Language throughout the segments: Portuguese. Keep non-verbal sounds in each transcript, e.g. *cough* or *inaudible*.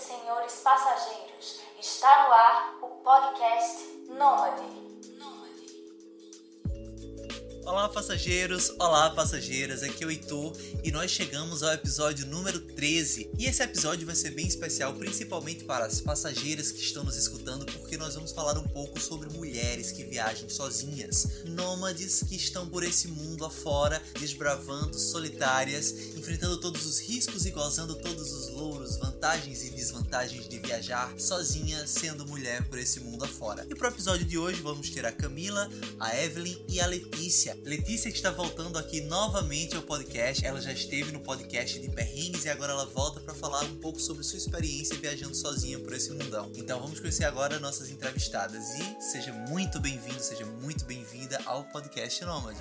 senhores passageiros, está no ar o podcast Nômade. Olá, passageiros! Olá, passageiras! Aqui é o Heitor e nós chegamos ao episódio número 13. E esse episódio vai ser bem especial, principalmente para as passageiras que estão nos escutando, porque nós vamos falar um pouco sobre mulheres que viajam sozinhas, nômades que estão por esse mundo afora, desbravando, solitárias, enfrentando todos os riscos e gozando todos os louros, vantagens e desvantagens de viajar sozinha, sendo mulher por esse mundo afora. E para o episódio de hoje vamos ter a Camila, a Evelyn e a Letícia. Letícia está voltando aqui novamente ao podcast. Ela já esteve no podcast de perrengues e agora ela volta para falar um pouco sobre sua experiência viajando sozinha por esse mundão. Então vamos conhecer agora nossas entrevistadas e seja muito bem-vindo, seja muito bem-vinda ao podcast Nômade.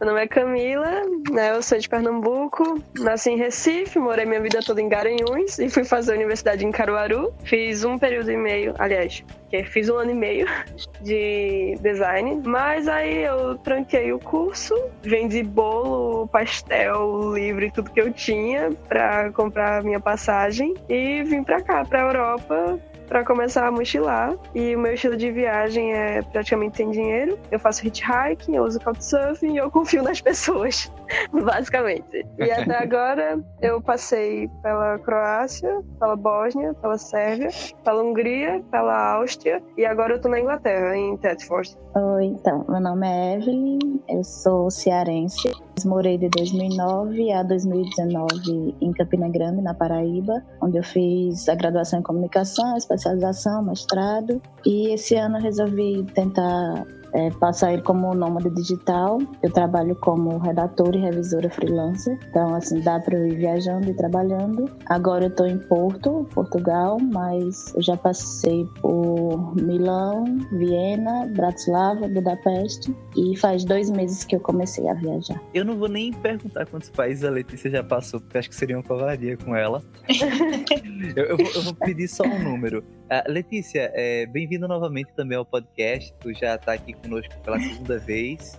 Meu nome é Camila, né? eu sou de Pernambuco, nasci em Recife, morei minha vida toda em Garanhuns e fui fazer a universidade em Caruaru. Fiz um período e meio, aliás, fiz um ano e meio *laughs* de design, mas aí eu tranquei o curso, vendi bolo, pastel, livro e tudo que eu tinha para comprar minha passagem e vim para cá, para Europa, para começar a mochilar. E o meu estilo de viagem é praticamente sem dinheiro. Eu faço hitchhiking, eu uso couchsurfing e eu confio nas pessoas, *laughs* basicamente. E até *laughs* agora eu passei pela Croácia, pela Bósnia, pela Sérvia, pela Hungria, pela Áustria e agora eu tô na Inglaterra, em Thetford. Oi, então, meu nome é Evelyn, eu sou cearense. Morei de 2009 a 2019 em Campina Grande, na Paraíba, onde eu fiz a graduação em comunicação, especialização, mestrado. E esse ano resolvi tentar é, passar ele como nômade digital. Eu trabalho como redatora e revisora freelancer, então assim dá para eu ir viajando e trabalhando. Agora eu estou em Porto, Portugal, mas eu já passei por Milão, Viena, Bratislava, Budapeste e faz dois meses que eu comecei a viajar. Eu não vou nem perguntar quantos países a Letícia já passou, porque acho que seria uma covardia com ela. *laughs* eu, eu, vou, eu, vou, pedir só um número. Uh, Letícia, é, bem-vinda novamente também ao podcast. Tu já está aqui conosco pela segunda *laughs* vez.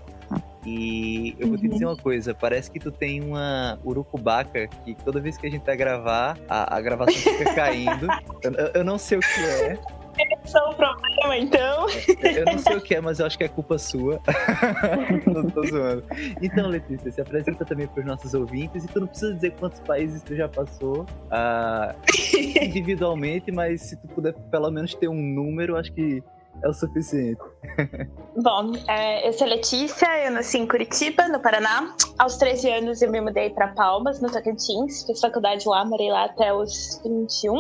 E eu vou te dizer uma coisa, parece que tu tem uma urucubaca que toda vez que a gente vai gravar, a, a gravação fica *laughs* caindo. eu, eu, não sei o que é. É o problema, então. Eu não sei o que é, mas eu acho que é culpa sua. *laughs* não tô zoando. Então, Letícia, se apresenta também para os nossos ouvintes e tu não precisa dizer quantos países tu já passou uh, *laughs* individualmente, mas se tu puder pelo menos ter um número, acho que é o suficiente. *laughs* Bom, é, eu sou Letícia, eu nasci em Curitiba, no Paraná. Aos 13 anos eu me mudei para Palmas, no Tocantins. Fiz faculdade lá, morei lá até os 21.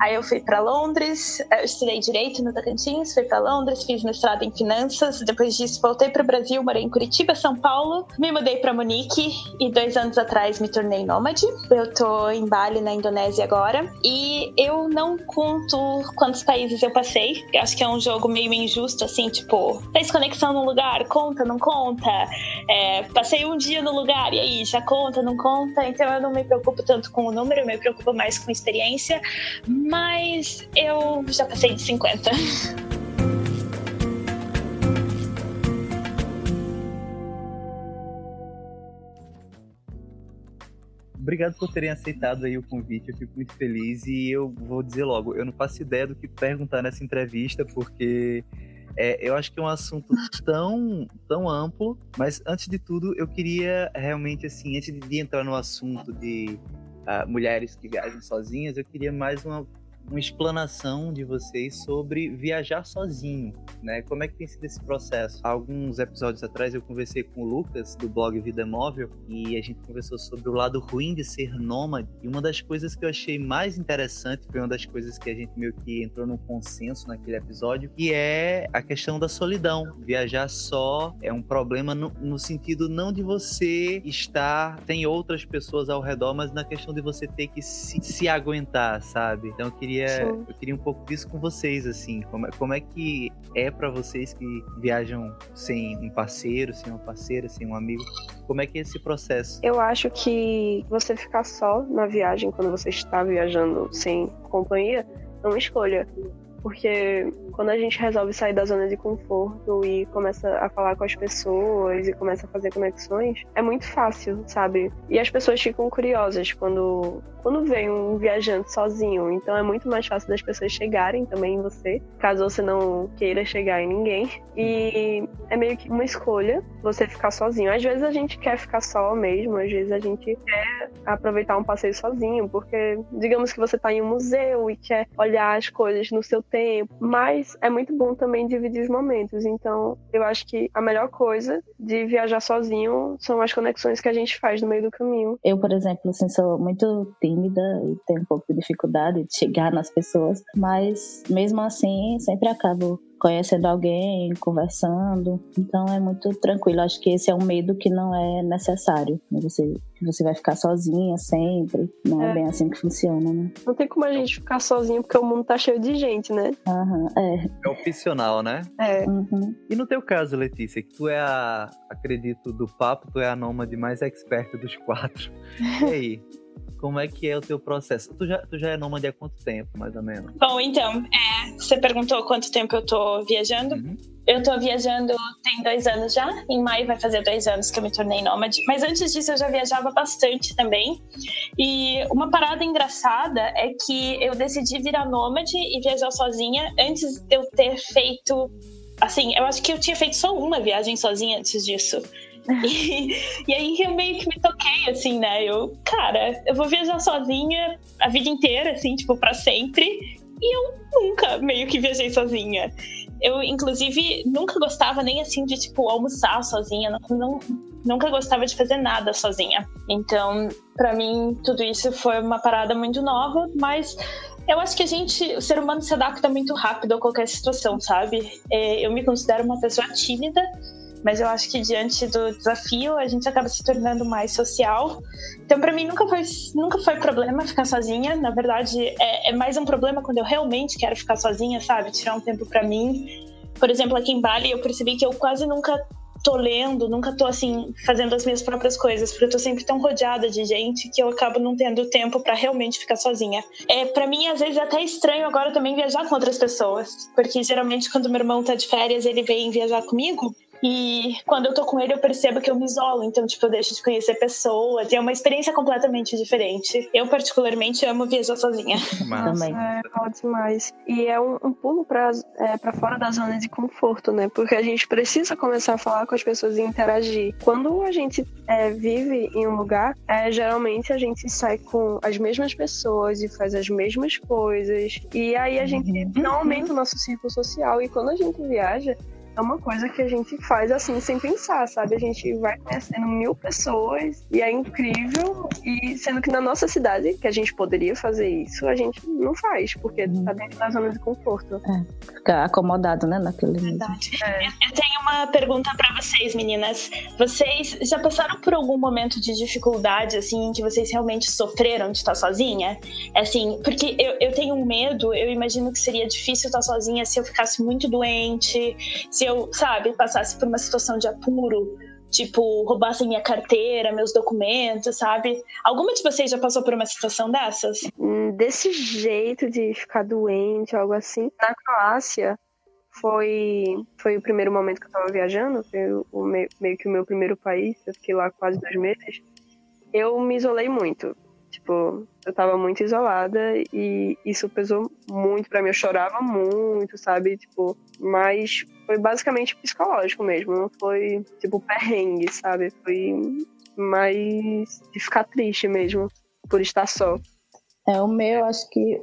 Aí eu fui para Londres, eu estudei Direito no Tocantins, fui para Londres, fiz mestrado em Finanças. Depois disso voltei para o Brasil, morei em Curitiba, São Paulo. Me mudei para Munique e dois anos atrás me tornei nômade. Eu tô em Bali, na Indonésia agora. E eu não conto quantos países eu passei. Eu acho que é um jogo meio injusto, assim, tipo, fez conexão no lugar, conta, não conta. É, passei um dia no lugar e aí já conta, não conta. Então eu não me preocupo tanto com o número, eu me preocupo mais com experiência. Mas eu já passei de 50. obrigado por terem aceitado aí o convite, eu fico muito feliz e eu vou dizer logo, eu não faço ideia do que perguntar nessa entrevista, porque é, eu acho que é um assunto tão, tão amplo, mas antes de tudo eu queria realmente, assim, antes de entrar no assunto de uh, mulheres que viajam sozinhas, eu queria mais uma uma explanação de vocês sobre viajar sozinho, né? Como é que tem sido esse processo? Alguns episódios atrás eu conversei com o Lucas do blog Vida Móvel e a gente conversou sobre o lado ruim de ser nômade. E uma das coisas que eu achei mais interessante foi uma das coisas que a gente meio que entrou num consenso naquele episódio, que é a questão da solidão. Viajar só é um problema no, no sentido não de você estar tem outras pessoas ao redor, mas na questão de você ter que se, se aguentar, sabe? Então eu queria queria, eu queria um pouco disso com vocês, assim. Como, é, como é que é para vocês que viajam sem um parceiro, sem uma parceira, sem um amigo? Como é que é esse processo? Eu acho que você ficar só na viagem, quando você está viajando sem companhia, é uma escolha porque quando a gente resolve sair da zona de conforto e começa a falar com as pessoas e começa a fazer conexões, é muito fácil, sabe? E as pessoas ficam curiosas quando quando vem um viajante sozinho, então é muito mais fácil das pessoas chegarem também em você, caso você não queira chegar em ninguém. E é meio que uma escolha você ficar sozinho. Às vezes a gente quer ficar só mesmo, às vezes a gente quer aproveitar um passeio sozinho, porque digamos que você está em um museu e quer olhar as coisas no seu tempo, mas é muito bom também dividir os momentos. Então, eu acho que a melhor coisa de viajar sozinho são as conexões que a gente faz no meio do caminho. Eu, por exemplo, assim, sou muito tímida e tenho um pouco de dificuldade de chegar nas pessoas, mas mesmo assim sempre acabo conhecendo alguém, conversando. Então é muito tranquilo. Acho que esse é um medo que não é necessário. Né? Você, você vai ficar sozinha sempre. Não é. é. bem assim que funciona, né? Não tem como a gente ficar sozinho porque o mundo tá cheio de gente, né? Uhum, é. É opcional, né? É. Uhum. E no teu caso, Letícia, que tu é a, acredito, do papo, tu é a nômade mais experta dos quatro. *laughs* E aí? Como é que é o teu processo? Tu já, tu já é nômade há quanto tempo, mais ou menos? Bom, então, é, você perguntou quanto tempo eu tô viajando. Uhum. Eu tô viajando tem dois anos já. Em maio vai fazer dois anos que eu me tornei nômade. Mas antes disso eu já viajava bastante também. E uma parada engraçada é que eu decidi virar nômade e viajar sozinha antes de eu ter feito. Assim, eu acho que eu tinha feito só uma viagem sozinha antes disso. *laughs* E, aí eu meio que me toquei, assim, né? Eu, cara, eu vou viajar sozinha a vida inteira, assim, tipo, para sempre. E eu nunca meio que viajei sozinha. Eu, inclusive, nunca gostava nem assim de, tipo, almoçar sozinha. Não, não nunca gostava de fazer nada sozinha. Então, para mim, tudo isso foi uma parada muito nova, mas eu acho que a gente, o ser humano se adapta muito rápido a qualquer situação, sabe? É, eu me considero uma pessoa tímida mas eu acho que diante do desafio a gente acaba se tornando mais social. Então, para mim, nunca foi, nunca foi problema ficar sozinha. Na verdade, é, é mais um problema quando eu realmente quero ficar sozinha, sabe? Tirar um tempo para mim. Por exemplo, aqui em Bali, eu percebi que eu quase nunca tô lendo, nunca tô assim fazendo as minhas próprias coisas, porque eu tô sempre tão rodeada de gente que eu acabo não tendo tempo para realmente ficar sozinha. É, para mim às vezes é até estranho agora também viajar com outras pessoas, porque geralmente quando meu irmão tá de férias, ele vem viajar comigo, e quando eu tô com ele, eu percebo que eu me isolo. Então, tipo, eu deixo de conhecer pessoas. É uma experiência completamente diferente. Eu, particularmente, amo viajar sozinha. *laughs* Também. É, é demais. E é um, um pulo pra, é, pra fora da zona de conforto, né? Porque a gente precisa começar a falar com as pessoas e interagir. Quando a gente é, vive em um lugar, é, geralmente a gente sai com as mesmas pessoas e faz as mesmas coisas. E aí a gente uhum. não aumenta o nosso círculo social. E quando a gente viaja, é uma coisa que a gente faz assim sem pensar, sabe? A gente vai conhecendo mil pessoas e é incrível. E sendo que na nossa cidade, que a gente poderia fazer isso, a gente não faz, porque tá dentro da zona de conforto. É, ficar acomodado, né, naquele. Verdade. É. Eu tenho uma pergunta para vocês, meninas. Vocês já passaram por algum momento de dificuldade, assim, que vocês realmente sofreram de estar sozinha? Assim, porque eu, eu tenho um medo, eu imagino que seria difícil estar sozinha se eu ficasse muito doente, se eu, sabe, passasse por uma situação de apuro, tipo, roubassem minha carteira, meus documentos, sabe? Alguma de vocês já passou por uma situação dessas? Hum, desse jeito de ficar doente, algo assim. Na Croácia, foi, foi o primeiro momento que eu tava viajando, foi o, meio, meio que o meu primeiro país, eu fiquei lá quase dois meses. Eu me isolei muito. Tipo, eu tava muito isolada e isso pesou muito para mim. Eu chorava muito, sabe? Tipo, mas foi basicamente psicológico mesmo. Não foi, tipo, perrengue, sabe? Foi mais de ficar triste mesmo por estar só. É, o meu, acho que,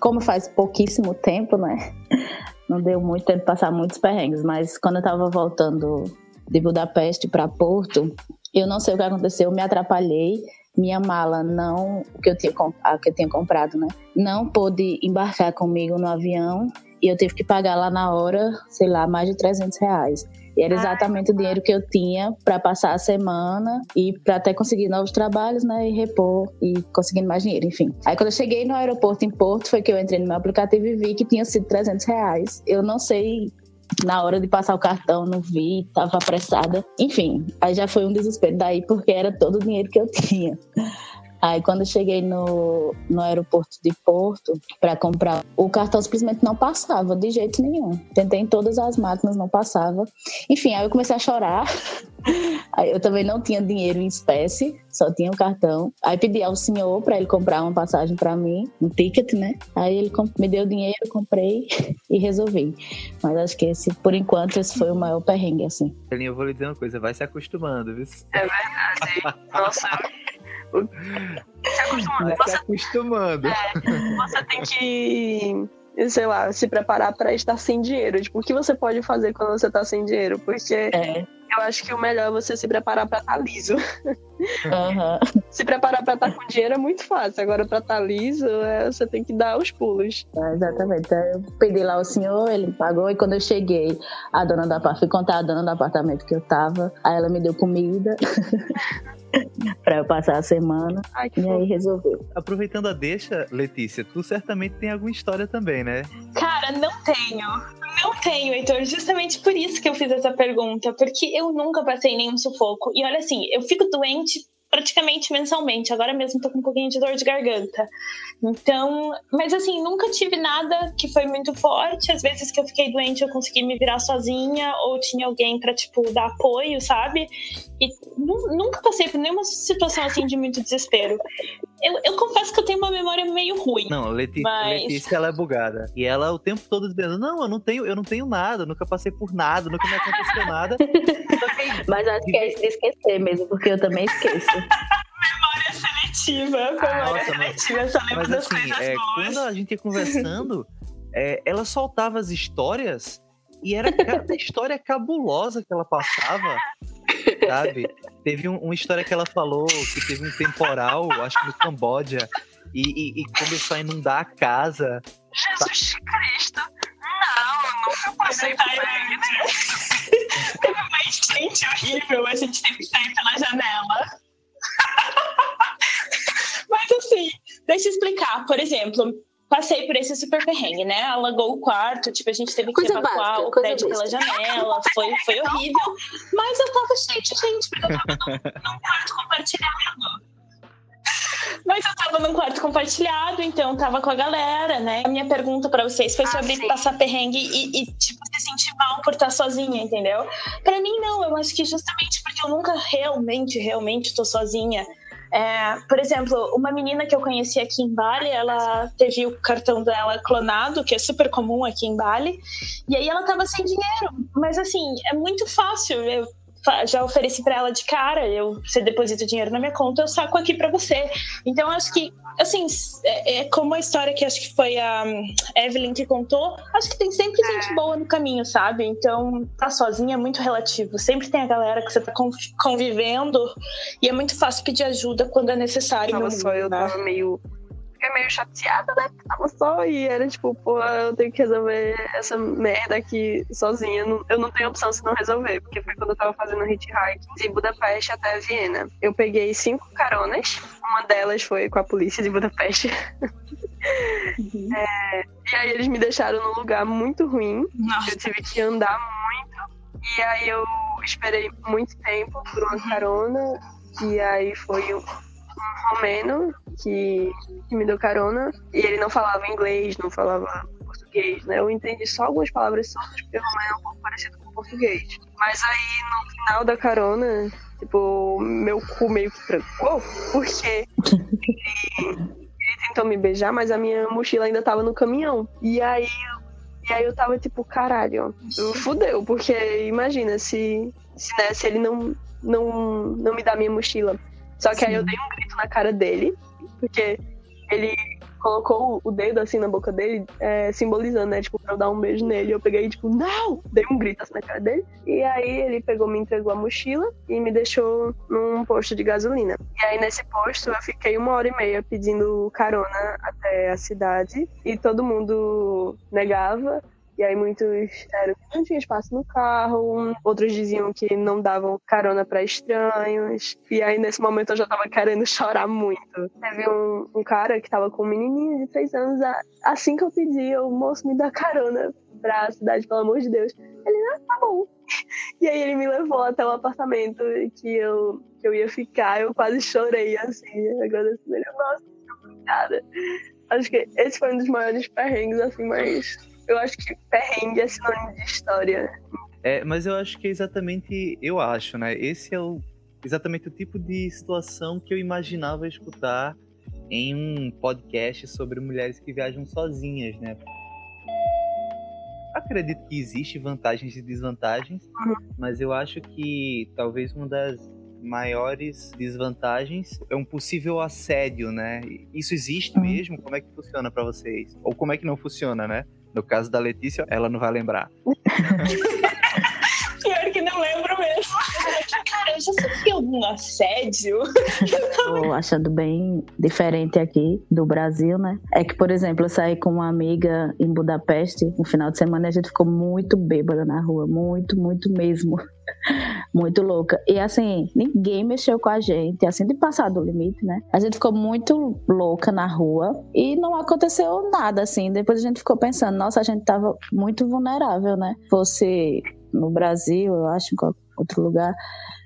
como faz pouquíssimo tempo, né? *laughs* Não deu muito tempo de passar muitos perrengues, mas quando eu tava voltando de Budapeste para Porto, eu não sei o que aconteceu, eu me atrapalhei minha mala não, o que eu tinha, a que eu tinha comprado, né? Não pôde embarcar comigo no avião e eu tive que pagar lá na hora, sei lá, mais de 300 reais. E era exatamente Ai, o dinheiro que eu tinha para passar a semana e para até conseguir novos trabalhos, né? E repor e conseguindo mais dinheiro, enfim. Aí quando eu cheguei no aeroporto em Porto, foi que eu entrei no meu aplicativo e vi que tinha sido 300 reais. Eu não sei na hora de passar o cartão, não vi, tava apressada. Enfim, aí já foi um desespero daí, porque era todo o dinheiro que eu tinha. Aí quando eu cheguei no, no aeroporto de Porto para comprar, o cartão simplesmente não passava de jeito nenhum. Tentei em todas as máquinas, não passava. Enfim, aí eu comecei a chorar. *laughs* Aí eu também não tinha dinheiro em espécie, só tinha o cartão. Aí pedi ao senhor para ele comprar uma passagem para mim, um ticket, né? Aí ele me deu dinheiro, comprei *laughs* e resolvi. Mas acho que esse, por enquanto, esse foi o maior perrengue, assim. Eu vou lhe dizer uma coisa, vai se acostumando, viu? É verdade. Nossa. *laughs* Se acostumando. Vai se acostumando. É, você tem que sei lá, se preparar para estar sem dinheiro. Tipo, o que você pode fazer quando você tá sem dinheiro? Porque é. Eu acho que o melhor é você se preparar para estar tá liso. Uhum. *laughs* se preparar para estar tá com dinheiro é muito fácil. Agora, para estar tá liso, é, você tem que dar os pulos. É, exatamente. Então, eu pedi lá o senhor, ele pagou, e quando eu cheguei, a dona da fui contar a dona do apartamento que eu tava. Aí ela me deu comida. *laughs* pra eu passar a semana. Ai, e aí resolveu. Aproveitando a deixa, Letícia, tu certamente tem alguma história também, né? Cara, não tenho. Tenho, Heitor. Justamente por isso que eu fiz essa pergunta. Porque eu nunca passei nenhum sufoco. E olha assim, eu fico doente praticamente mensalmente. Agora mesmo tô com um pouquinho de dor de garganta. Então, mas assim, nunca tive nada que foi muito forte. Às vezes que eu fiquei doente, eu consegui me virar sozinha ou tinha alguém para tipo dar apoio, sabe? E nunca passei por nenhuma situação assim de muito desespero. Eu, eu confesso que eu tenho uma memória meio ruim. Não, Letícia, mas... Letícia ela é bugada. E ela o tempo todo dizendo: "Não, eu não tenho, eu não tenho nada, nunca passei por nada, nunca me aconteceu nada". *laughs* mas acho que é esquecer mesmo, porque eu também esqueço. memória seletiva, memória Nossa, seletiva, só lembro das assim, coisas é, boas. Quando a gente ia conversando, *laughs* é, ela soltava as histórias e era cada história cabulosa que ela passava, sabe? Teve um, uma história que ela falou que teve um temporal, acho que no Camboja, e, e, e começou a inundar a casa. Jesus Cristo! Não, nunca passei por isso. Teve uma enchente horrível, a gente teve que sair pela janela. *laughs* Mas assim, deixa eu explicar. Por exemplo, passei por esse super perrengue, né? Alagou o quarto, tipo, a gente teve que coisa evacuar básica, o prédio pela janela, foi, foi horrível. Mas eu tava cheio de gente, porque eu tava num, num quarto *laughs* compartilhado. Mas eu tava num quarto compartilhado, então tava com a galera, né? A minha pergunta para vocês foi ah, sobre ah, passar perrengue e, e, tipo, se sentir mal por estar sozinha, entendeu? Para mim, não. Eu acho que justamente porque eu nunca realmente, realmente tô sozinha. É, por exemplo, uma menina que eu conheci aqui em Bali, ela teve o cartão dela clonado, que é super comum aqui em Bali, e aí ela tava sem dinheiro. Mas assim, é muito fácil. Eu já ofereci para ela de cara, eu você deposita dinheiro na minha conta, eu saco aqui para você. Então acho que assim, é, é, como a história que acho que foi a Evelyn que contou, acho que tem sempre gente boa no caminho, sabe? Então, tá sozinha é muito relativo. Sempre tem a galera que você tá convivendo e é muito fácil pedir ajuda quando é necessário. Tava só eu né? tava meio fiquei meio chateada, né? Tava só e era tipo, pô, eu tenho que resolver essa merda aqui sozinha. Eu não tenho opção se não resolver, porque foi quando eu tava fazendo hitchhike de Budapeste até Viena. Eu peguei cinco caronas, uma delas foi com a polícia de Budapeste. Uhum. É, e aí eles me deixaram num lugar muito ruim. Nossa. Eu tive que andar muito. E aí eu esperei muito tempo por uma carona. E aí foi um romeno que, que me deu carona e ele não falava inglês, não falava português, né? Eu entendi só algumas palavras soltas, porque o romeno é um pouco parecido com o português. Mas aí, no final da carona, tipo, meu cu meio que trancou, porque ele, ele tentou me beijar, mas a minha mochila ainda tava no caminhão. E aí, e aí eu tava tipo, caralho, fudeu, porque imagina se, se, né, se ele não, não, não me dá minha mochila. Só que Sim. aí eu dei um grito na cara dele, porque ele colocou o dedo assim na boca dele, é, simbolizando, né? Tipo, pra eu dar um beijo nele. Eu peguei, tipo, não! Dei um grito assim na cara dele. E aí ele pegou, me entregou a mochila e me deixou num posto de gasolina. E aí nesse posto eu fiquei uma hora e meia pedindo carona até a cidade. E todo mundo negava. E aí muitos disseram que não tinha espaço no carro, outros diziam que não davam carona para estranhos. E aí nesse momento eu já tava querendo chorar muito. Teve um, um cara que tava com um menininho de três anos, assim que eu pedi, o moço me dá carona pra cidade, pelo amor de Deus. Ele, ah, tá bom. E aí ele me levou até o apartamento que eu, que eu ia ficar. Eu quase chorei, assim, agradecendo ele. Nossa, obrigada. Acho que esse foi um dos maiores perrengues, assim, mas eu acho que perrengue é sinônimo de história. É, mas eu acho que é exatamente, eu acho, né? Esse é o, exatamente o tipo de situação que eu imaginava escutar em um podcast sobre mulheres que viajam sozinhas, né? Acredito que existe vantagens e desvantagens, mas eu acho que talvez uma das maiores desvantagens é um possível assédio, né? Isso existe mesmo? Como é que funciona para vocês? Ou como é que não funciona, né? No caso da Letícia, ela não vai lembrar. *laughs* Pior que não lembro mesmo. Cara, eu já sofri algum assédio. Tô achando bem diferente aqui do Brasil, né? É que, por exemplo, eu saí com uma amiga em Budapeste no final de semana e a gente ficou muito bêbada na rua. Muito, muito mesmo. Muito louca. E assim, ninguém mexeu com a gente, assim, de passar do limite, né? A gente ficou muito louca na rua e não aconteceu nada, assim. Depois a gente ficou pensando, nossa, a gente tava muito vulnerável, né? Fosse no Brasil, eu acho, em outro lugar,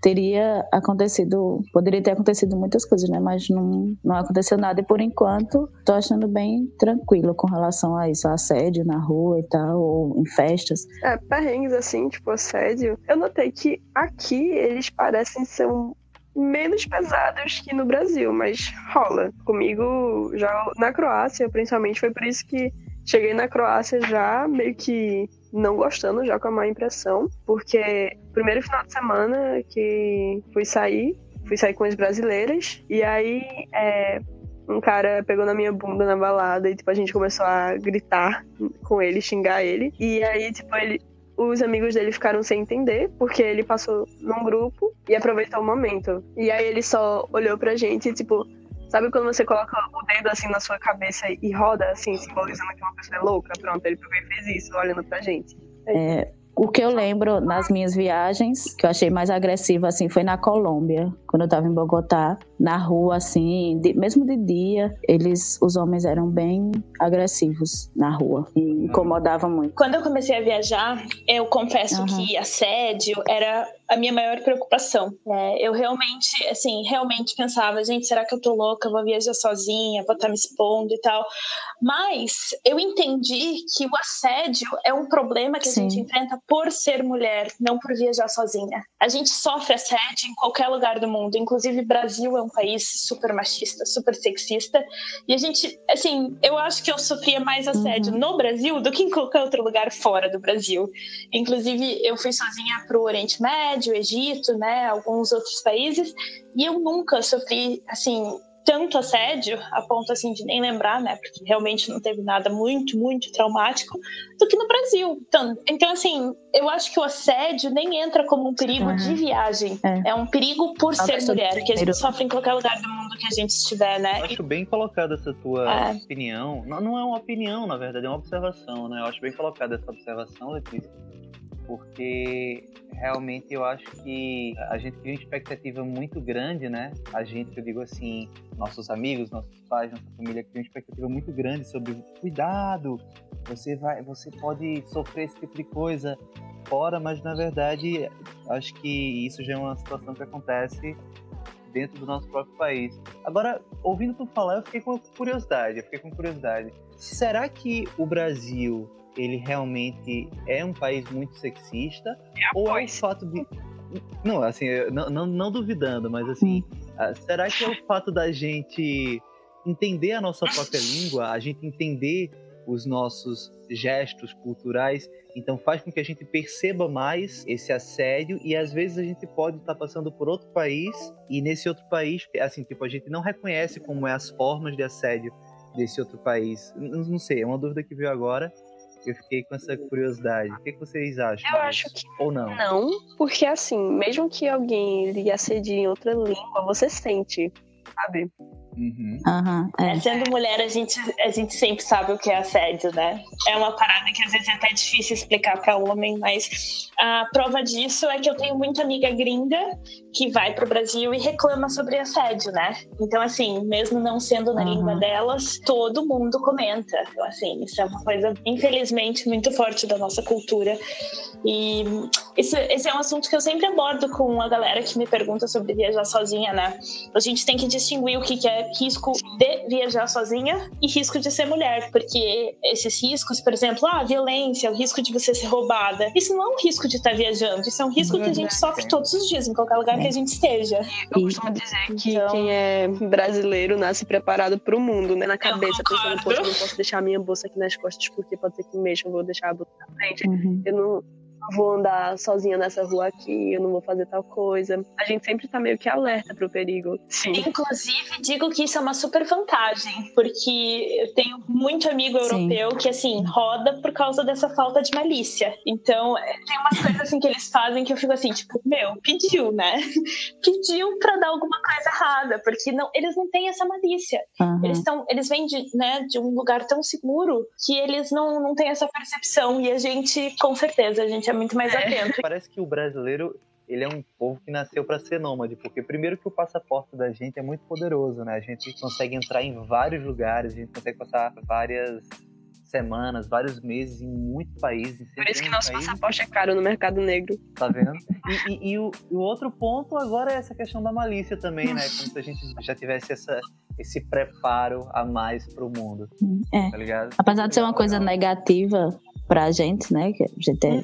teria acontecido, poderia ter acontecido muitas coisas, né? Mas não, não aconteceu nada e por enquanto tô achando bem tranquilo com relação a isso, assédio na rua e tal, ou em festas. É, perrengues assim, tipo assédio. Eu notei que aqui eles parecem ser um menos pesados que no Brasil, mas rola. Comigo, já na Croácia, principalmente, foi por isso que cheguei na Croácia já meio que não gostando, já com a má impressão, porque primeiro final de semana que fui sair, fui sair com as brasileiras, e aí é, um cara pegou na minha bunda na balada e tipo, a gente começou a gritar com ele, xingar ele, e aí tipo, ele, os amigos dele ficaram sem entender, porque ele passou num grupo e aproveitou o momento. E aí ele só olhou pra gente e, tipo, sabe quando você coloca o dedo assim na sua cabeça e roda, assim, simbolizando que uma pessoa é louca? Pronto, ele pegou e fez isso, olhando pra gente. É, o que eu lembro nas minhas viagens, que eu achei mais agressivo, assim, foi na Colômbia, quando eu tava em Bogotá, na rua, assim, de, mesmo de dia, eles, os homens eram bem agressivos na rua e incomodavam muito. Quando eu comecei a viajar, eu confesso Uhum. que assédio era a minha maior preocupação. né? eu realmente, assim, realmente pensava, gente, será que eu tô louca? Vou viajar sozinha, vou estar me expondo e tal. Mas eu entendi que o assédio é um problema que a Sim. gente enfrenta por ser mulher, não por viajar sozinha. A gente sofre assédio em qualquer lugar do mundo, inclusive Brasil é um país super machista, super sexista, e a gente, assim, eu acho que eu sofria mais assédio no Brasil do que em qualquer outro lugar fora do Brasil. Inclusive, eu fui sozinha para o Oriente Médio, Egito, né, alguns outros países, e eu nunca sofri, assim, tanto assédio, a ponto assim de nem lembrar, né, porque realmente não teve nada muito, muito traumático, do que no Brasil. Então, então assim, eu acho que o assédio nem entra como um perigo Uhum. de viagem. É. É um perigo por ser mulher, que a gente sofre em qualquer lugar do mundo que a gente estiver, né? Eu acho bem colocada essa tua É. opinião. Não, não é uma opinião, na verdade, é uma observação, né? Eu acho bem colocada essa observação, Letícia, porque realmente eu acho que a gente tem uma expectativa muito grande, né? A gente, eu digo assim, nossos amigos, nossos pais, nossa família, tem uma expectativa muito grande sobre cuidado, você vai, você pode sofrer esse tipo de coisa fora, mas na verdade acho que isso já é uma situação que acontece dentro do nosso próprio país. Agora, ouvindo tu falar, eu fiquei com curiosidade, eu fiquei com curiosidade. Será que o Brasil, ele realmente é um país muito sexista? ou é o fato de... Não, assim, não, não, não duvidando, mas assim, ah, será que é o fato da gente entender a nossa própria língua, a gente entender os nossos gestos culturais, então faz com que a gente perceba mais esse assédio e às vezes a gente pode estar passando por outro país e nesse outro país, assim, tipo, a gente não reconhece como é as formas de assédio desse outro país. Não sei, é uma dúvida que veio agora. Eu fiquei com essa curiosidade. O que, que vocês acham? Eu acho que Ou não? não, porque assim, mesmo que alguém lhe assedie em outra língua, você sente, sabe? Uhum. É. É, sendo mulher, a gente, a gente sempre sabe o que é assédio, né? É uma parada que às vezes é até difícil explicar para homem, mas a prova disso é que eu tenho muita amiga gringa que vai pro Brasil e reclama sobre assédio, né? Então, assim, mesmo não sendo na Uhum. língua delas, todo mundo comenta. Então, assim, isso é uma coisa, infelizmente, muito forte da nossa cultura. E esse, esse é um assunto que eu sempre abordo com a galera que me pergunta sobre viajar sozinha, né? A gente tem que distinguir o que que é risco de viajar sozinha e risco de ser mulher, porque esses riscos, por exemplo, ah, violência, o risco de você ser roubada, isso não é um risco de estar viajando, isso é um risco que a gente sofre todos os dias, em qualquer lugar que a gente esteja. Eu costumo dizer que Então- quem é brasileiro nasce preparado pro mundo, né? Na cabeça, pensando, poxa, eu não posso deixar a minha bolsa aqui nas costas porque pode ser que mexa, eu vou deixar a bolsa na frente. Uhum. Eu não não vou andar sozinha nessa rua aqui, eu não vou fazer tal coisa. A gente sempre tá meio que alerta pro perigo. Sim. Inclusive, digo que isso é uma super vantagem, porque eu tenho muito amigo Sim. europeu que, assim, roda por causa dessa falta de malícia. Então, é, tem umas coisas, assim, que eles fazem que eu fico assim, tipo, meu, pediu, né? *laughs* Pediu pra dar alguma coisa errada, porque não, eles não têm essa malícia. aham. Eles, tão, eles vêm de, né, de um lugar tão seguro que eles não, não têm essa percepção. E a gente, com certeza, a gente é muito mais atento. Parece que o brasileiro ele é um povo que nasceu para ser nômade, porque primeiro que o passaporte da gente é muito poderoso, né? A gente consegue entrar em vários lugares, a gente consegue passar várias semanas, vários meses em muitos países. Por isso que nosso país, passaporte é caro no mercado negro. Tá vendo? E, e- e o, o outro ponto agora é essa questão da malícia também, né? Como se a gente já tivesse essa, esse preparo a mais pro mundo, É. tá ligado? Apesar de ser uma coisa Legal. Negativa pra gente, né? Que a gente é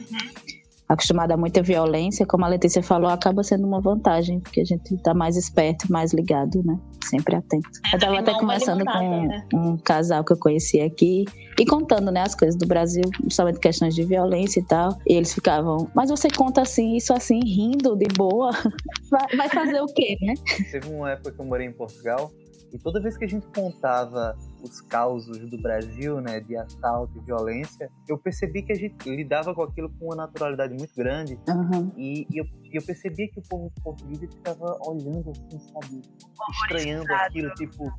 acostumada a muita violência, como a Letícia falou, acaba sendo uma vantagem, porque a gente tá mais esperto, mais ligado, né? Sempre atento. Eu tava também até conversando com né? um casal que eu conheci aqui e contando, né, as coisas do Brasil, principalmente questões de violência e tal. E eles ficavam, mas você conta assim, isso assim, rindo de boa. *laughs* Vai, vai fazer o quê, né? Teve uma época que eu morei em Portugal e toda vez que a gente contava os causos do Brasil, né, de assalto e violência, eu percebi que a gente lidava com aquilo com uma naturalidade muito grande Aham. e, e eu, eu percebia que o povo português ficava olhando assim, sabe, estranhando aquilo, tipo,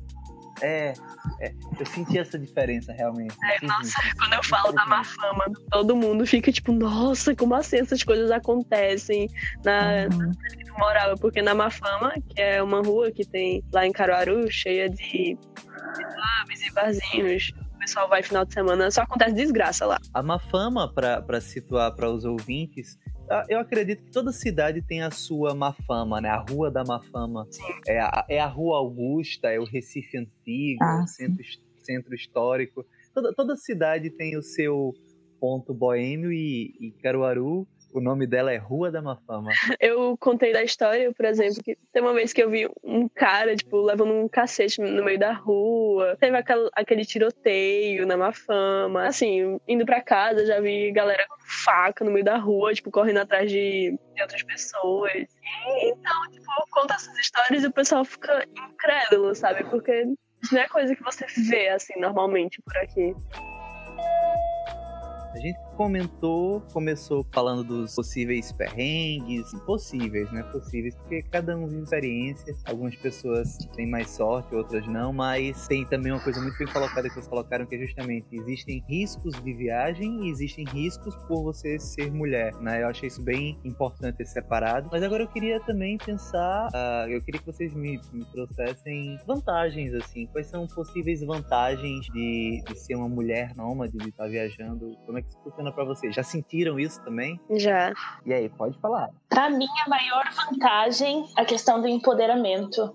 é, é, eu senti essa diferença realmente. É, nossa, isso. Quando eu falo da má fama, todo mundo fica tipo, nossa, como assim essas coisas acontecem na Uhum. eu morava? Porque na má fama, que é uma rua que tem lá em Caruaru, cheia de, pubs e barzinhos, o pessoal vai final de semana, só acontece desgraça lá. A má fama, para situar para os ouvintes, a- eu acredito que toda cidade tem a sua má fama, né? A Rua da Má Fama. É a, é a Rua Augusta, é o Recife Antigo, Ah, o centro, centro histórico. Toda, toda cidade tem o seu ponto boêmio e, e Caruaru, o nome dela é Rua da Má Fama. *laughs* Eu contei da história, por exemplo, que tem uma vez que eu vi um cara, tipo, levando um cacete no meio da rua. Teve aquele, aquele tiroteio na má fama. Assim, indo pra casa, já vi galera com faca no meio da rua, tipo, correndo atrás de, de outras pessoas. E, então, tipo, conta essas histórias e o pessoal fica incrédulo, sabe? Porque isso não é coisa que você vê, assim, normalmente por aqui. A gente comentou, começou falando dos possíveis perrengues, possíveis, né? Possíveis, porque cada um vive experiência. Algumas pessoas têm mais sorte, outras não, mas tem também uma coisa muito bem colocada que vocês colocaram, que é justamente existem riscos de viagem e existem riscos por você ser mulher, né? Eu achei isso bem importante separado. Mas agora eu queria também pensar, ah, eu queria que vocês me, me trouxessem vantagens, assim. Quais são possíveis vantagens de, de ser uma mulher nômade, de estar viajando? Como é que isso funciona pra vocês? Já sentiram isso também? Já. E aí, pode falar. Pra mim, a maior vantagem é a questão do empoderamento.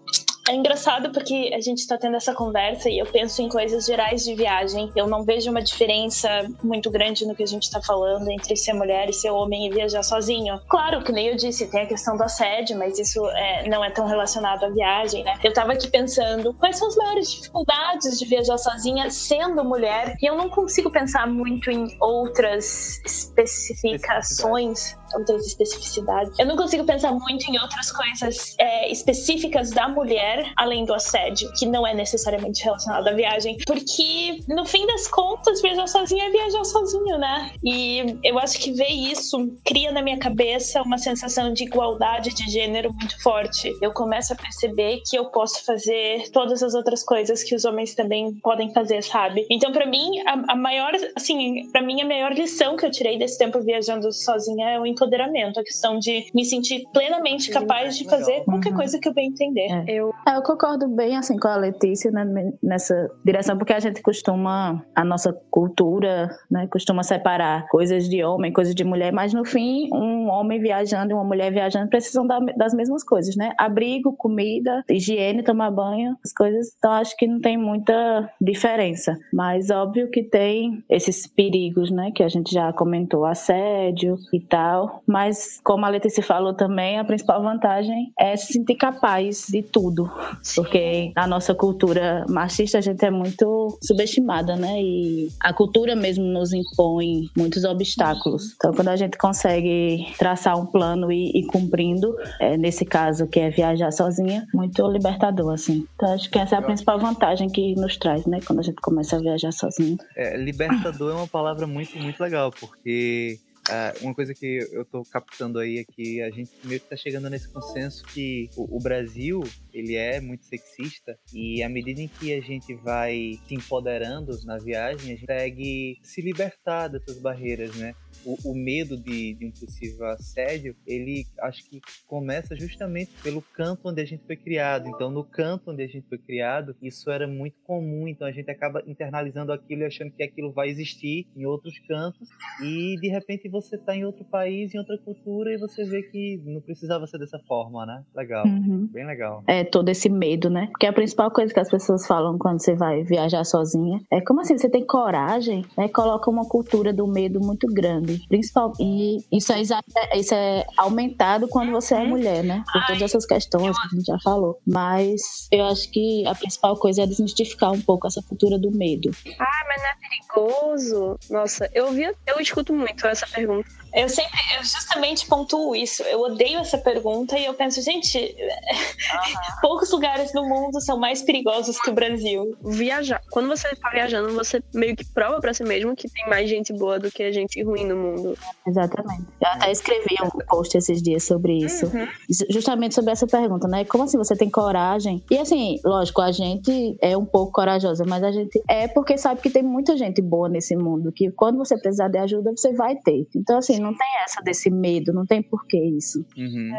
É engraçado porque a gente tá tendo essa conversa e eu penso em coisas gerais de viagem. Eu não vejo uma diferença muito grande no que a gente tá falando entre ser mulher e ser homem e viajar sozinho. Claro, que nem eu disse, tem a questão do assédio, mas isso é, não é tão relacionado à viagem, né? Eu tava aqui pensando quais são as maiores dificuldades de viajar sozinha sendo mulher e eu não consigo pensar muito em outras especificações outras especificidades. Eu não consigo pensar muito em outras coisas é, específicas da mulher, além do assédio, que não é necessariamente relacionado à viagem, porque no fim das contas, viajar sozinha é viajar sozinho, né? E eu acho que ver isso cria na minha cabeça uma sensação de igualdade de gênero muito forte. Eu começo a perceber que eu posso fazer todas as outras coisas que os homens também podem fazer, sabe? Então, para mim, a, a maior, assim, para mim a maior lição que eu tirei desse tempo viajando sozinha é o empoderamento, a questão de me sentir plenamente capaz de fazer qualquer uhum. coisa que eu bem entender. É. Eu... É, eu concordo bem assim com a Letícia né, nessa direção, porque a gente costuma, a nossa cultura, né, costuma separar coisas de homem, coisas de mulher, mas no fim, um homem viajando e uma mulher viajando precisam das mesmas coisas, né? Abrigo, comida, higiene, tomar banho, as coisas. Então acho que não tem muita diferença, mas óbvio que tem esses perigos, né, que a gente já comentou, assédio e tal, mas como a Letícia falou também, a principal vantagem é se sentir capaz de tudo, porque na nossa cultura machista a gente é muito subestimada, né, e a cultura mesmo nos impõe muitos obstáculos. Então quando a gente consegue traçar um plano e ir cumprindo, é, nesse caso que é viajar sozinha, muito libertador, assim. Então acho que essa é a principal vantagem que nos traz, né, quando a gente começa a viajar sozinho. É, libertador é uma palavra muito, muito legal, porque Uh, uma coisa que eu tô captando aí é que a gente meio que tá chegando nesse consenso que o, o, Brasil, ele é muito sexista e à medida em que a gente vai se empoderando na viagem, a gente consegue se libertar dessas barreiras, né? o, o medo de, de, um possível assédio, ele acho que começa justamente pelo canto onde a gente foi criado. Então, no canto onde a gente foi criado, isso era muito comum. Então, a gente acaba internalizando aquilo e achando que aquilo vai existir em outros cantos. E, de repente, você está em outro país, em outra cultura, e você vê que não precisava ser dessa forma, né? Legal. Uhum. Bem legal. É, todo esse medo, né? Porque a principal coisa que as pessoas falam quando você vai viajar sozinha é como assim, você tem coragem, né? Coloca uma cultura do medo muito grande principal. E isso é, isso é aumentado quando você é mulher, né? Por todas essas questões que a gente já falou. Mas eu acho que a principal coisa é desmistificar um pouco essa cultura do medo. Ah, mas não é perigoso? Nossa, eu via, eu escuto muito essa pergunta. perguntas. Eu sempre, eu justamente pontuo isso. Eu odeio essa pergunta e eu penso, gente, uhum. *laughs* poucos lugares no mundo são mais perigosos que o Brasil. Viajar. Quando você está viajando, você meio que prova para si mesmo que tem mais gente boa do que gente ruim no mundo. Exatamente. Eu até escrevi um post esses dias sobre isso. Uhum. Justamente sobre essa pergunta, né? Como assim você tem coragem? E assim, lógico, a gente é um pouco corajosa, mas a gente é porque sabe que tem muita gente boa nesse mundo, que quando você precisar de ajuda, você vai ter. Então, assim, não tem essa desse medo, não tem porquê isso. Uhum.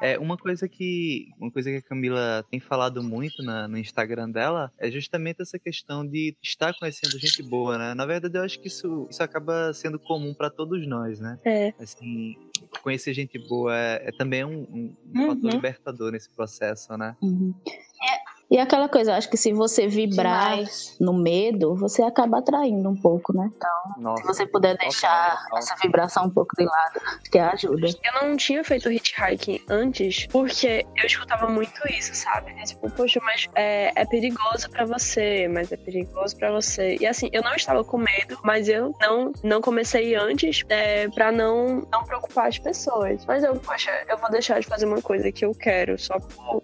É, é, uma coisa que uma coisa que a Camila tem falado muito na, no Instagram dela é justamente essa questão de estar conhecendo gente boa, né? Na verdade, eu acho que isso, isso acaba sendo comum para todos nós, né? É. Assim, conhecer gente boa é, é também um, um, um uhum. fator libertador nesse processo, né? Uhum. É, e aquela coisa, acho que se você vibrar Demais. no medo, você acaba atraindo um pouco, né? Então, Nossa, se você puder deixar essa vibração um pouco de lado, que ajuda. Eu não tinha feito hitchhiking antes, porque eu escutava muito isso, sabe? É tipo, poxa, mas é, é perigoso para você, mas é perigoso para você. E assim, eu não estava com medo, mas eu não, não comecei antes é, para não, não preocupar as pessoas. Mas eu, poxa, eu vou deixar de fazer uma coisa que eu quero, só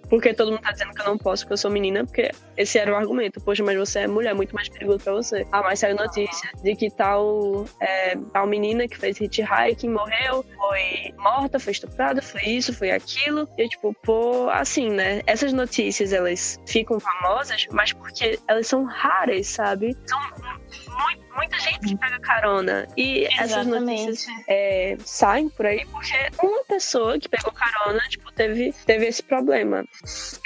porque todo mundo tá dizendo que eu não posso, que eu sou menina, porque esse era o argumento. Poxa, mas você é mulher, muito mais perigoso pra você. Ah, mas saiu notícia de que tal, é, tal menina que fez hitchhiking morreu, foi morta, foi estuprada, foi isso, foi aquilo. E eu, tipo, pô, assim, né? Essas notícias, elas ficam famosas, mas porque elas são raras, sabe? São muito, muita gente que pega carona. E Exatamente. essas notícias é, saem por aí porque uma pessoa que pegou carona, tipo, teve, teve esse problema.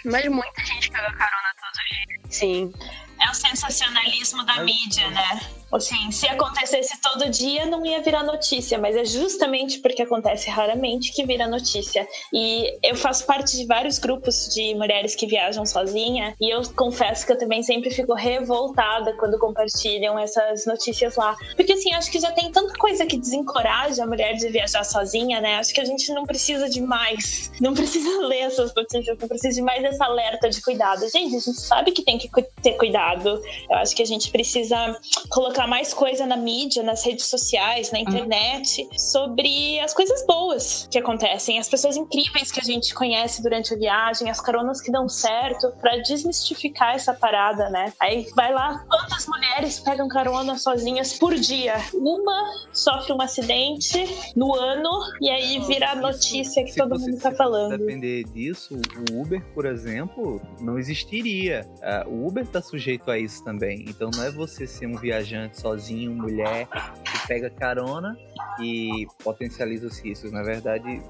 Mas muita gente pega carona todos os dias. Sim. É o sensacionalismo da mídia, né? Assim, se acontecesse todo dia, não ia virar notícia, mas é justamente porque acontece raramente que vira notícia. E eu faço parte de vários grupos de mulheres que viajam sozinha, e eu confesso que eu também sempre fico revoltada quando compartilham essas notícias lá. Porque assim, acho que já tem tanta coisa que desencoraja a mulher de viajar sozinha, né? Acho que a gente não precisa de mais. Não precisa *laughs* ler essas notícias, não precisa de mais essa alerta de cuidado. Gente, a gente sabe que tem que ter cuidado. Eu acho que a gente precisa colocar botar mais coisa na mídia, nas redes sociais, na internet, sobre as coisas boas que acontecem, as pessoas incríveis que a gente conhece durante a viagem, as caronas que dão certo, para desmistificar essa parada, né? Aí vai lá, quantas mulheres pegam carona sozinhas por dia? Uma sofre um acidente no ano e aí vira a notícia que todo mundo tá falando. depender disso, o Uber, por exemplo, não existiria. Uh, o Uber tá sujeito a isso também. Então não é você ser um viajante sozinho, mulher, que pega carona e potencializa os riscos. Na verdade,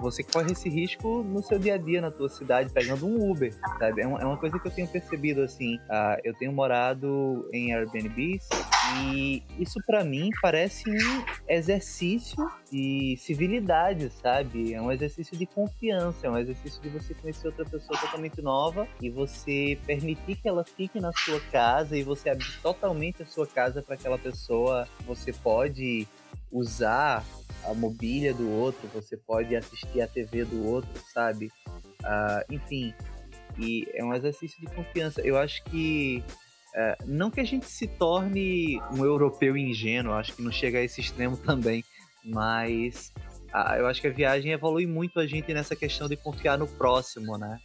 você corre esse risco no seu dia a dia, na tua cidade, pegando um Uber, sabe? É uma, é coisa que eu tenho percebido, assim. Uh, eu tenho morado em Airbnbs e isso para mim parece um exercício de civilidade, sabe? É um exercício de confiança, é um exercício de você conhecer outra pessoa totalmente nova e você permitir que ela fique na sua casa e você abrir totalmente a sua casa para aquela pessoa. Você pode usar a mobília do outro, você pode assistir a TV do outro, sabe? Uh, enfim, e é um exercício de confiança. Eu acho que uh, não que a gente se torne um europeu ingênuo, acho que não chega a esse extremo *laughs* também, mas uh, eu acho que a viagem evolui muito a gente nessa questão de confiar no próximo, né?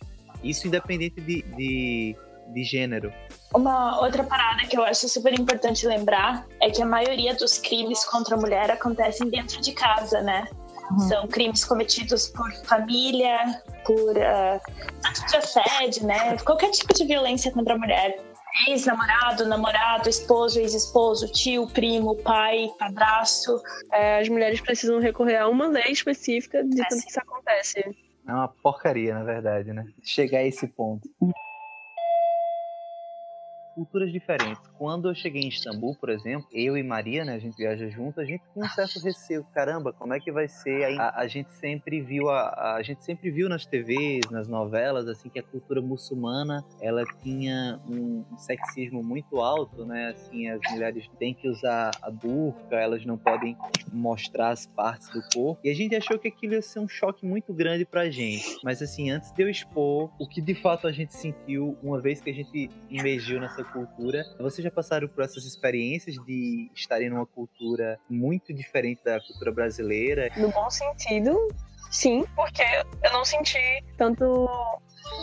Isso independente de, de de gênero. Uma outra parada que eu acho super importante lembrar é que a maioria dos crimes contra a mulher acontecem dentro de casa, né? Uhum. São crimes cometidos por família, por uh, ato de assédio, né? Qualquer tipo de violência contra a mulher. Ex-namorado, namorado, esposo, ex-esposo, tio, primo, pai, padrasto. É, as mulheres precisam recorrer a uma lei específica de tudo que isso acontece. É uma porcaria, na verdade, né? Chegar a esse ponto culturas diferentes. Quando eu cheguei em Istambul, por exemplo, eu e Maria, né, a gente viaja junto, a gente tem um certo receio. Caramba, como é que vai ser? A, a gente sempre viu a, a gente sempre viu nas TVs, nas novelas, assim que a cultura muçulmana ela tinha um, um sexismo muito alto, né? Assim, as mulheres têm que usar a burca, elas não podem mostrar as partes do corpo. E a gente achou que aquilo ia ser um choque muito grande pra gente. Mas assim, antes de eu expor o que de fato a gente sentiu uma vez que a gente emergiu nessa cultura. Vocês já passaram por essas experiências de estarem numa cultura muito diferente da cultura brasileira? No bom sentido, sim, porque eu não senti tanto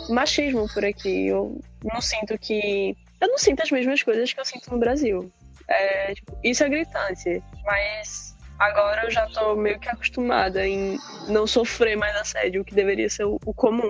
machismo por aqui. Eu não sinto que. Eu não sinto as mesmas coisas que eu sinto no Brasil. É, tipo, isso é gritante, mas agora eu já tô meio que acostumada em não sofrer mais assédio, o que deveria ser o, o comum.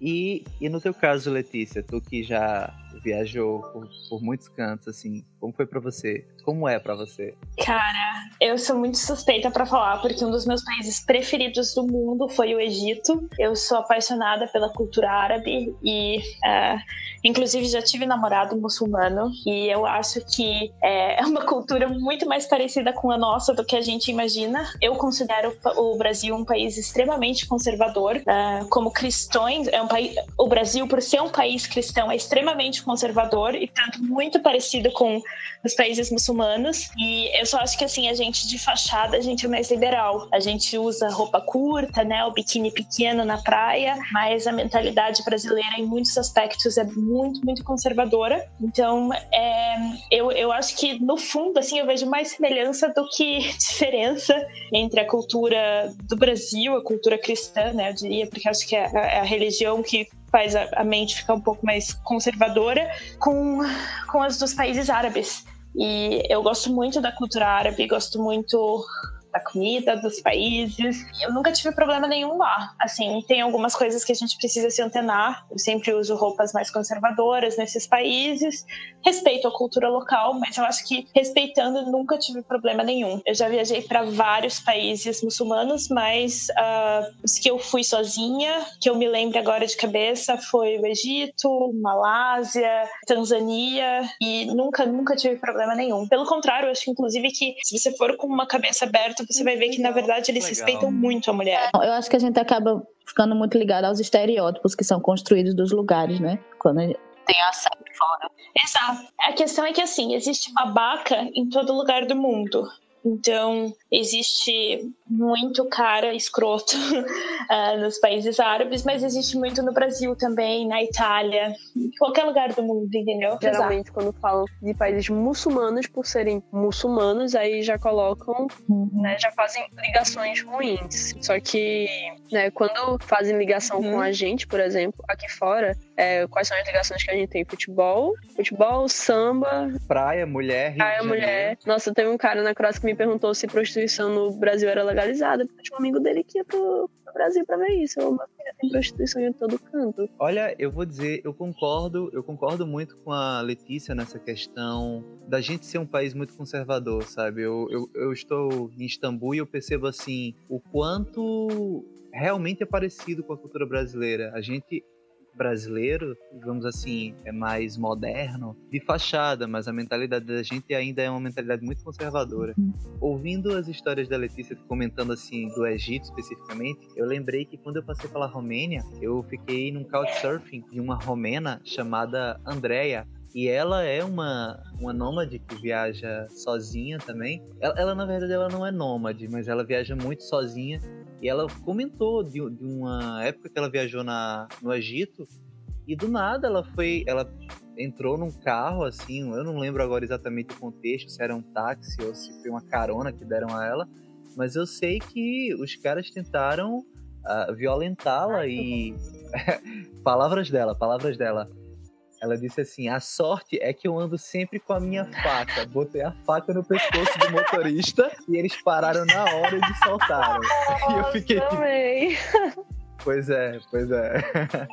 E, e no teu caso, Letícia, tu que já viajou por, por muitos cantos, assim, como foi para você? Como é para você? Cara, eu sou muito suspeita para falar, porque um dos meus países preferidos do mundo foi o Egito. Eu sou apaixonada pela cultura árabe e, uh, inclusive, já tive namorado muçulmano. E eu acho que é, *laughs* é uma cultura muito mais parecida com a nossa do que a gente imagina. Eu considero o Brasil um país extremamente conservador. Uh, como cristãos, é um país, o Brasil, por ser um país cristão, é extremamente conservador e tanto muito parecido com os países muçulmanos. E eu só acho que assim, a gente de fachada, a gente é mais liberal. A gente usa roupa curta, né? O biquíni pequeno na praia, mas a mentalidade brasileira em muitos aspectos é muito, muito conservadora. Então, é, eu, eu acho que no fundo, assim, eu vejo mais semelhança do que *laughs* diferença entre a cultura do Brasil, a cultura cristã, né? Eu diria, porque acho que é a, é a religião que faz a, a mente ficar um pouco mais conservadora, com, com as dos países árabes. E eu gosto muito da cultura árabe, gosto muito da comida, dos países. Eu nunca tive problema nenhum lá. Assim, tem algumas coisas que a gente precisa se antenar. Eu sempre uso roupas mais conservadoras nesses países. Respeito a cultura local, mas eu acho que respeitando nunca tive problema nenhum. Eu já viajei para vários países muçulmanos, mas uh, os que eu fui sozinha, que eu me lembro agora de cabeça, foi o Egito, Malásia, Tanzânia e nunca, nunca tive problema nenhum. Pelo contrário, eu acho inclusive que se você for com uma cabeça aberta você vai ver que, na verdade, eles Legal. respeitam muito a mulher. Eu acho que a gente acaba ficando muito ligado aos estereótipos que são construídos dos lugares, né? Quando tem acesso fora. Exato. A questão é que, assim, existe babaca em todo lugar do mundo. Então, existe muito cara, escroto uh, *laughs* nos países árabes, mas existe muito no Brasil também, na Itália, em qualquer lugar do mundo, entendeu? Geralmente, Exato. quando falam de países muçulmanos, por serem muçulmanos, aí já colocam, uhum. né, já fazem ligações ruins. Só que, né, quando fazem ligação uhum. com a gente, por exemplo, aqui fora, é, quais são as ligações que a gente tem? Futebol, futebol, samba. Praia, mulher, Praia, mulher. Nossa, teve um cara na Croácia que me perguntou se prostituição no Brasil era legalizada, porque tinha um amigo dele que ia pro, Brasil pra ver isso. Filha tem prostituição em todo canto. Olha, eu vou dizer, eu concordo, eu concordo muito com a Letícia nessa questão da gente ser um país muito conservador, sabe? Eu, eu, eu estou em Istambul e eu percebo assim o quanto realmente é parecido com a cultura brasileira. A gente brasileiro, digamos assim, é mais moderno, de fachada, mas a mentalidade da gente ainda é uma mentalidade muito conservadora. Uhum. Ouvindo as histórias da Letícia comentando assim do Egito especificamente, eu lembrei que quando eu passei pela Romênia, eu fiquei num couchsurfing de uma romena chamada Andrea, e ela é uma, uma nômade que viaja sozinha também. Ela, ela, na verdade, ela não é nômade, mas ela viaja muito sozinha. E ela comentou de, de uma época que ela viajou na, no Egito. E do nada ela foi. Ela entrou num carro, assim, eu não lembro agora exatamente o contexto, se era um táxi ou se foi uma carona que deram a ela. Mas eu sei que os caras tentaram uh, violentá-la e. *laughs* palavras dela, palavras dela ela disse assim: a sorte é que eu ando sempre com a minha faca. Botei a faca no pescoço do motorista *laughs* e eles pararam na hora de soltaram. e eu fiquei tipo. Pois é, pois é.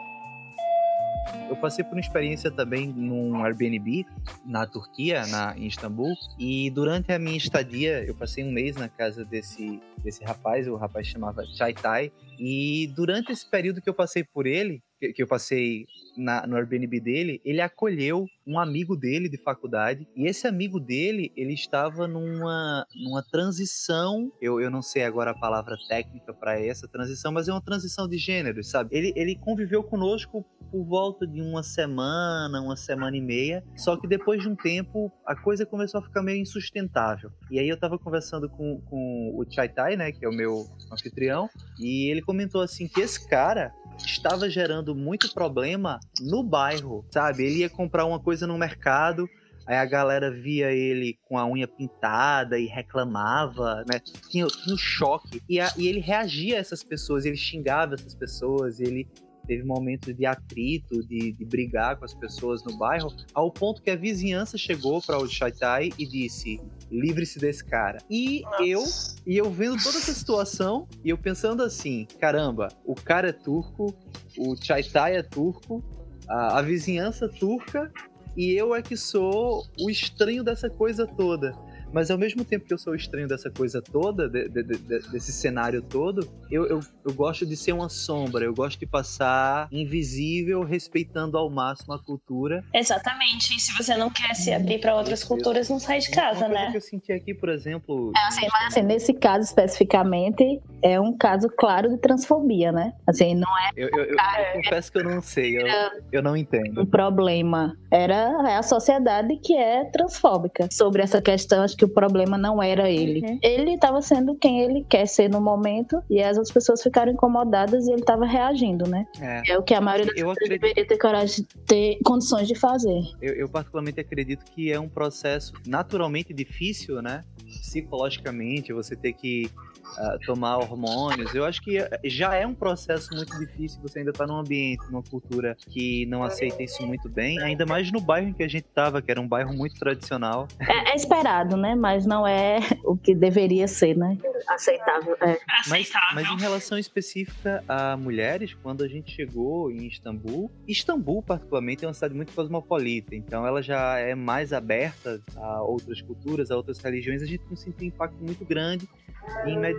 Eu passei por uma experiência também num Airbnb na Turquia, na, em Istambul, e durante a minha estadia, eu passei um mês na casa desse, desse rapaz, o rapaz chamava Chaitai, e durante esse período que eu passei por ele, que, eu passei na, no Airbnb dele, ele acolheu um amigo dele de faculdade. E esse amigo dele, ele estava numa, numa transição. Eu, eu não sei agora a palavra técnica para essa transição, mas é uma transição de gênero, sabe? Ele, ele conviveu conosco por volta de uma semana, uma semana e meia. Só que depois de um tempo, a coisa começou a ficar meio insustentável. E aí eu tava conversando com, com o Chai Tai, né, que é o meu anfitrião, e ele comentou assim que esse cara estava gerando muito problema no bairro, sabe? Ele ia comprar uma coisa no mercado, aí a galera via ele com a unha pintada e reclamava, né? Tinha, tinha um choque. E, a, e ele reagia a essas pessoas, ele xingava essas pessoas, ele teve momentos de atrito, de, de brigar com as pessoas no bairro, ao ponto que a vizinhança chegou para o Chaitai e disse: livre-se desse cara. E Nossa. eu, e eu vendo toda essa situação, e eu pensando assim: caramba, o cara é turco, o Chaitai é turco, a, a vizinhança turca, e eu é que sou o estranho dessa coisa toda. Mas ao mesmo tempo que eu sou estranho dessa coisa toda, de, de, de, desse cenário todo, eu, eu, eu, gosto de ser uma sombra, eu gosto de passar invisível, respeitando ao máximo a cultura. Exatamente. E se você não quer se abrir para outras culturas, não sai de casa, uma né? que eu senti aqui, por exemplo. É, assim, mas assim, nesse caso especificamente, é um caso claro de transfobia, né? Assim, não é. Eu, eu, eu, eu confesso que eu não sei, eu, eu não entendo. O problema era a sociedade que é transfóbica. Sobre essa questão, acho que o problema não era ele. Uhum. Ele estava sendo quem ele quer ser no momento e as outras pessoas ficaram incomodadas e ele estava reagindo, né? É. é. o que a maioria das pessoas acredito... deveria ter coragem, ter condições de fazer. Eu, eu particularmente acredito que é um processo naturalmente difícil, né? Psicologicamente, você ter que uh, tomar hormônios. Eu acho que já é um processo muito difícil. Você ainda está num ambiente, numa cultura que não aceita isso muito bem, ainda mais no bairro em que a gente estava, que era um bairro muito tradicional. É, é, esperado, né? Mas não é o que deveria ser, né? Aceitável. É. Mas, mas em relação específica a mulheres, quando a gente chegou em Istambul, Istambul particularmente é uma cidade muito cosmopolita, então ela já é mais aberta a outras culturas, a outras religiões. A gente não sentiu um impacto muito grande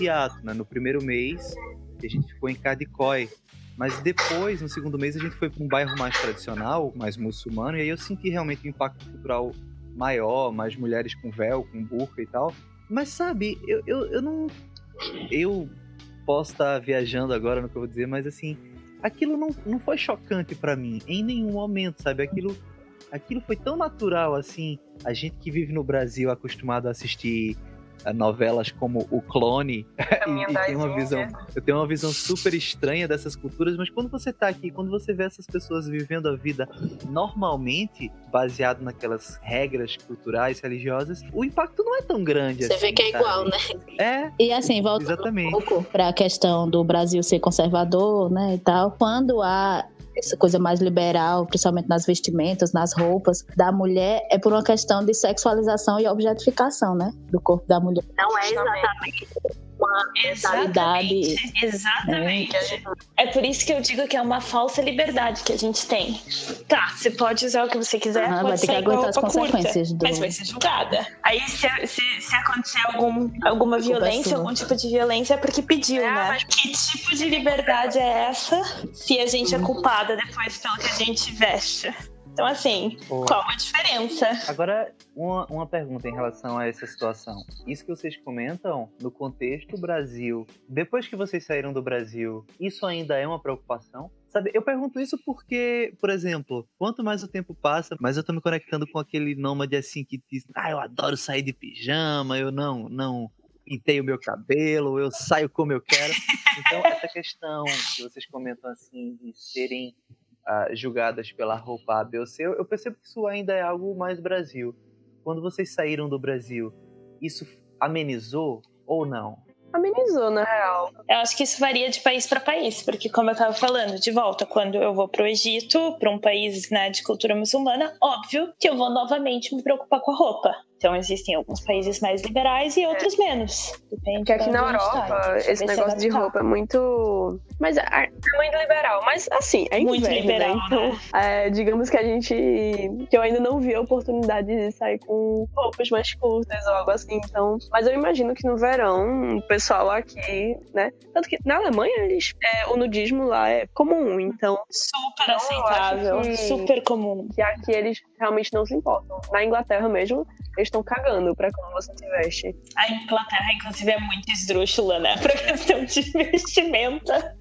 imediato, né? No primeiro mês, a gente ficou em Kadikoy. Mas depois, no segundo mês, a gente foi para um bairro mais tradicional, mais muçulmano, e aí eu senti realmente um impacto cultural maior, mais mulheres com véu, com burca e tal. Mas sabe, eu, eu, eu não. Eu posso estar viajando agora no que eu vou dizer, mas assim, aquilo não, não foi chocante para mim em nenhum momento, sabe? Aquilo, aquilo foi tão natural assim. A gente que vive no Brasil acostumado a assistir novelas como O Clone e, e tem uma visão, eu tenho uma visão super estranha dessas culturas, mas quando você tá aqui, quando você vê essas pessoas vivendo a vida normalmente, baseado naquelas regras culturais, religiosas, o impacto não é tão grande Você assim. vê que é sabe? igual, né? É, E assim, voltando Exatamente. um pouco para a questão do Brasil ser conservador, né, e tal, quando há essa coisa mais liberal, principalmente nas vestimentas, nas roupas da mulher, é por uma questão de sexualização e objetificação, né, do corpo da mulher. Não é exatamente uma Exatamente. Exatamente. É por isso que eu digo que é uma falsa liberdade que a gente tem. Tá, você pode usar o que você quiser, pode vai ter que aguentar as roupa curta, consequências do- mas vai ser julgada. Aí se, se, se acontecer algum, alguma é violência, algum tipo de violência é porque pediu, né? Que tipo de liberdade é essa se a gente é culpada depois pelo que a gente veste? Então, assim, Pô. qual a diferença? Agora, uma, uma pergunta em relação a essa situação. Isso que vocês comentam, no contexto Brasil, depois que vocês saíram do Brasil, isso ainda é uma preocupação? Sabe, eu pergunto isso porque, por exemplo, quanto mais o tempo passa, mais eu tô me conectando com aquele nômade assim que diz, ah, eu adoro sair de pijama, eu não, não pintei o meu cabelo, eu saio como eu quero. Então, essa questão que vocês comentam assim, de serem ah, julgadas pela roupa A, B ou C, eu eu percebo que isso ainda é algo mais Brasil. Quando vocês saíram do Brasil, isso amenizou ou não? Amenizou, na real. Eu acho que isso varia de país para país, porque como eu estava falando, de volta, quando eu vou para o Egito, para um país né, de cultura muçulmana, óbvio que eu vou novamente me preocupar com a roupa. Então existem alguns países mais liberais e outros menos. Depende Porque aqui de na tá. Europa, esse se negócio de roupa é muito. Mas é, é muito liberal. Mas assim, é Muito inverno, liberal, né? Então, é, digamos que a gente. Que eu ainda não vi a oportunidade de sair com roupas mais curtas ou algo assim. Então. Mas eu imagino que no verão, o pessoal aqui, né? Tanto que na Alemanha, eles, é, o nudismo lá é comum. Então, Super acho aceitável, que- super comum. que aqui eles realmente não se importam. Na Inglaterra mesmo, eles estão cagando pra como você se veste. A Inglaterra, inclusive, é muito esdrúxula, né? Pra questão de *laughs* vestimenta.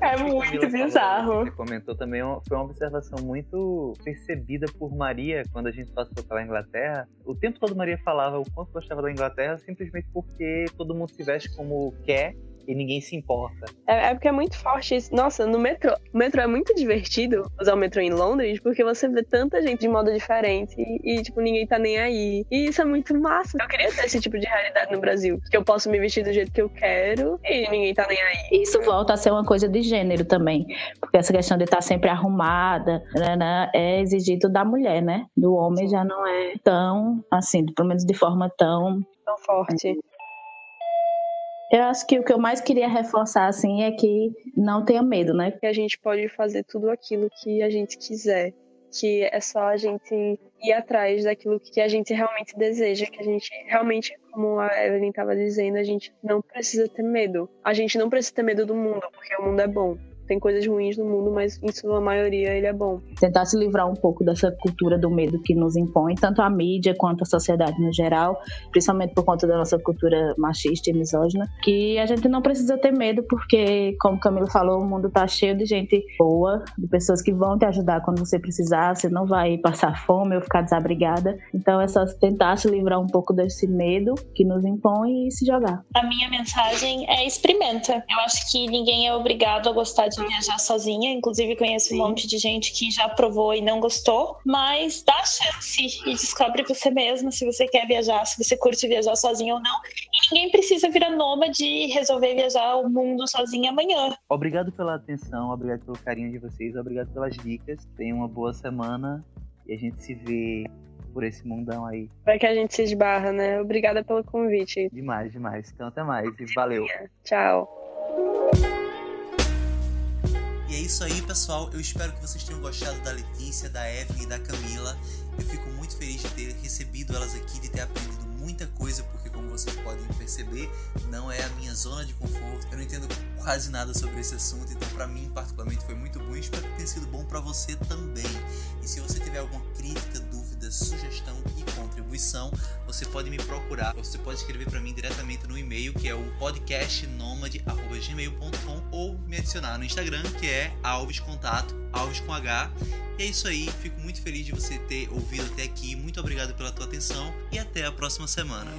É a muito Camila falou, bizarro. Você comentou também, foi uma observação muito percebida por Maria quando a gente passou pela Inglaterra. O tempo todo Maria falava o quanto gostava da Inglaterra simplesmente porque todo mundo se veste como quer e ninguém se importa. É, é porque é muito forte isso. Nossa, no metrô. O metrô é muito divertido usar o metrô em Londres, porque você vê tanta gente de modo diferente e, e, tipo, ninguém tá nem aí. E isso é muito massa. Eu queria ter esse tipo de realidade no Brasil. Que eu posso me vestir do jeito que eu quero e ninguém tá nem aí. Isso volta a ser uma coisa de gênero também, porque essa questão de estar sempre arrumada né, né, é exigido da mulher, né? Do homem já não é tão, assim, pelo menos de forma tão Tão forte. Eu acho que o que eu mais queria reforçar, assim, é que não tenha medo, né? Que a gente pode fazer tudo aquilo que a gente quiser. Que é só a gente ir atrás daquilo que a gente realmente deseja. Que a gente realmente, como a Evelyn estava dizendo, a gente não precisa ter medo. A gente não precisa ter medo do mundo, porque o mundo é bom. Tem coisas ruins no mundo, mas em sua maioria ele é bom. Tentar se livrar um pouco dessa cultura do medo que nos impõe, tanto a mídia quanto a sociedade no geral, principalmente por conta da nossa cultura machista e misógina, que a gente não precisa ter medo, porque, como Camilo falou, o mundo tá cheio de gente boa, de pessoas que vão te ajudar quando você precisar, você não vai passar fome ou ficar desabrigada. Então é só tentar se livrar um pouco desse medo que nos impõe e se jogar. A minha mensagem é experimenta. Eu acho que ninguém é obrigado a gostar de viajar sozinha. Inclusive, conheço um monte de gente que já provou e não gostou. Mas dá a chance e descobre você mesma se você quer viajar, se você curte viajar sozinha ou não. E ninguém precisa virar nômade e resolver viajar o mundo sozinha amanhã. Obrigado pela atenção, obrigado pelo carinho de vocês, obrigado pelas dicas. Tenham uma boa semana e a gente se vê por esse mundão aí. Vai que a gente se esbarra, né? Obrigada pelo convite. Demais, demais. Então até mais e valeu. Tchau. E é isso aí, pessoal. Eu espero que vocês tenham gostado da Letícia, da Evelyn e da Camila. Eu fico muito feliz de ter recebido elas aqui, de ter aprendido muita coisa, porque como vocês podem perceber, não é a minha zona de conforto. Eu não entendo quase nada sobre esse assunto, então para mim particularmente foi muito bom espero que tenha sido bom para você também. E se você tiver alguma crítica, dúvida, sugestão e contribuição, você pode me procurar. Você pode escrever para mim diretamente no e-mail, que é o podcastnomade@gmail.com ou me adicionar no Instagram, que é alvescontato, alves com H. E é isso aí, fico muito feliz de você ter ouvido até aqui. Muito obrigado pela tua atenção e até a próxima semana.